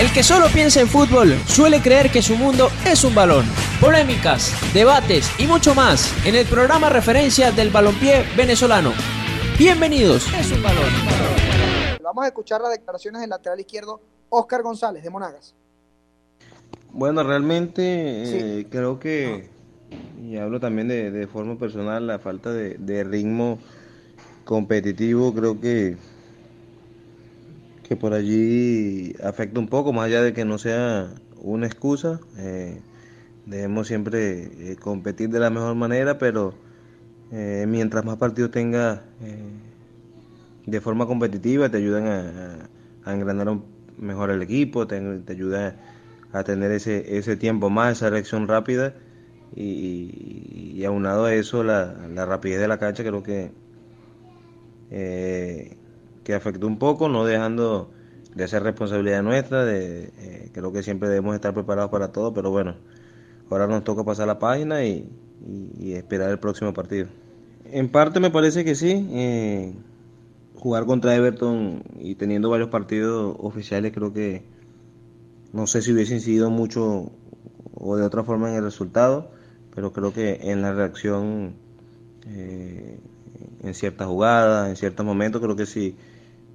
El que solo piensa en fútbol suele creer que su mundo es un balón. Polémicas, debates y mucho más en el programa referencia del balompié venezolano. Bienvenidos. Es un balón. Vamos a escuchar las declaraciones del lateral izquierdo Oscar González de Monagas. Bueno, realmente eh, creo que, y hablo también de, forma personal, la falta de ritmo competitivo creo que que por allí afecta un poco, más allá de que no sea una excusa. Eh, debemos siempre eh, competir de la mejor manera, pero eh, mientras más partidos tengas de forma competitiva, te ayudan a, engranar mejor el equipo, te, te ayuda a tener ese, ese tiempo más, esa reacción rápida. Y, aunado a eso, la, la, rapidez de la cancha creo que que afectó un poco, no dejando de ser responsabilidad nuestra, de, eh, creo que siempre debemos estar preparados para todo, pero bueno, ahora nos toca pasar la página y, esperar el próximo partido. En parte me parece que sí, eh, jugar contra Everton y teniendo varios partidos oficiales creo que no sé si hubiese incidido mucho o de otra forma en el resultado, pero creo que en la reacción eh, en ciertas jugadas, en ciertos momentos, creo que sí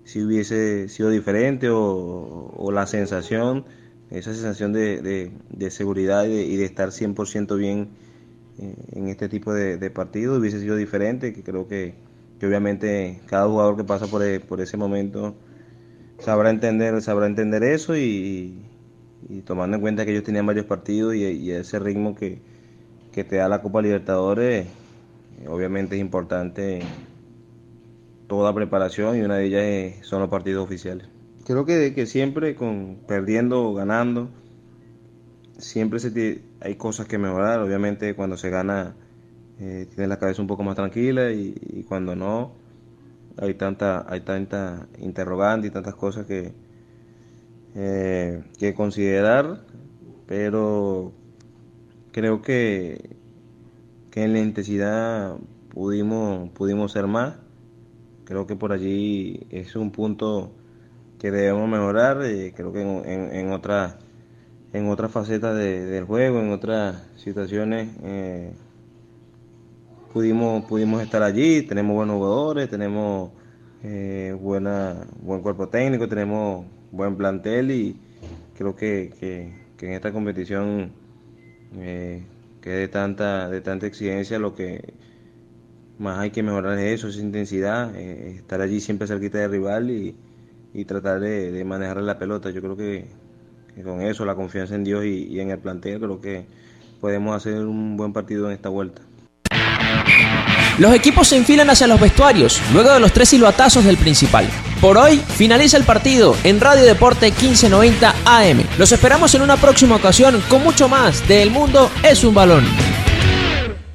si hubiese sido diferente o, la sensación, esa sensación de, seguridad y de, estar 100% bien eh, en este tipo de, partidos hubiese sido diferente, que creo que, obviamente cada jugador que pasa por, e, ese momento sabrá entender, sabrá entender eso y, tomando en cuenta que ellos tenían varios partidos y, ese ritmo que, que te da la Copa Libertadores, obviamente es importante toda preparación y una de ellas son los partidos oficiales. Creo que, que siempre con perdiendo o ganando, siempre se hay cosas que mejorar. Obviamente cuando se gana eh, tienes la cabeza un poco más tranquila y, cuando no hay tanta hay tanta interrogante y tantas cosas que eh, que considerar, pero creo que que en la intensidad pudimos pudimos ser más Creo que por allí es un punto que debemos mejorar. Eh, creo que en, en, otras en otras facetas del juego, en otras situaciones, eh, pudimos, pudimos estar allí. Tenemos buenos jugadores, tenemos eh, buena, buen cuerpo técnico, tenemos buen plantel y creo que, que, en esta competición que de tanta, de tanta exigencia lo que más hay que mejorar eso, esa intensidad, eh, estar allí siempre cerquita del rival y, tratar de, manejar la pelota. Yo creo que, con eso, la confianza en Dios y, en el plantel, creo que podemos hacer un buen partido en esta vuelta. Los equipos se enfilan hacia los vestuarios, luego de los tres silbatazos del principal. Por hoy finaliza el partido en Radio Deporte 1590 AM. Los esperamos en una próxima ocasión con mucho más de El Mundo es un balón.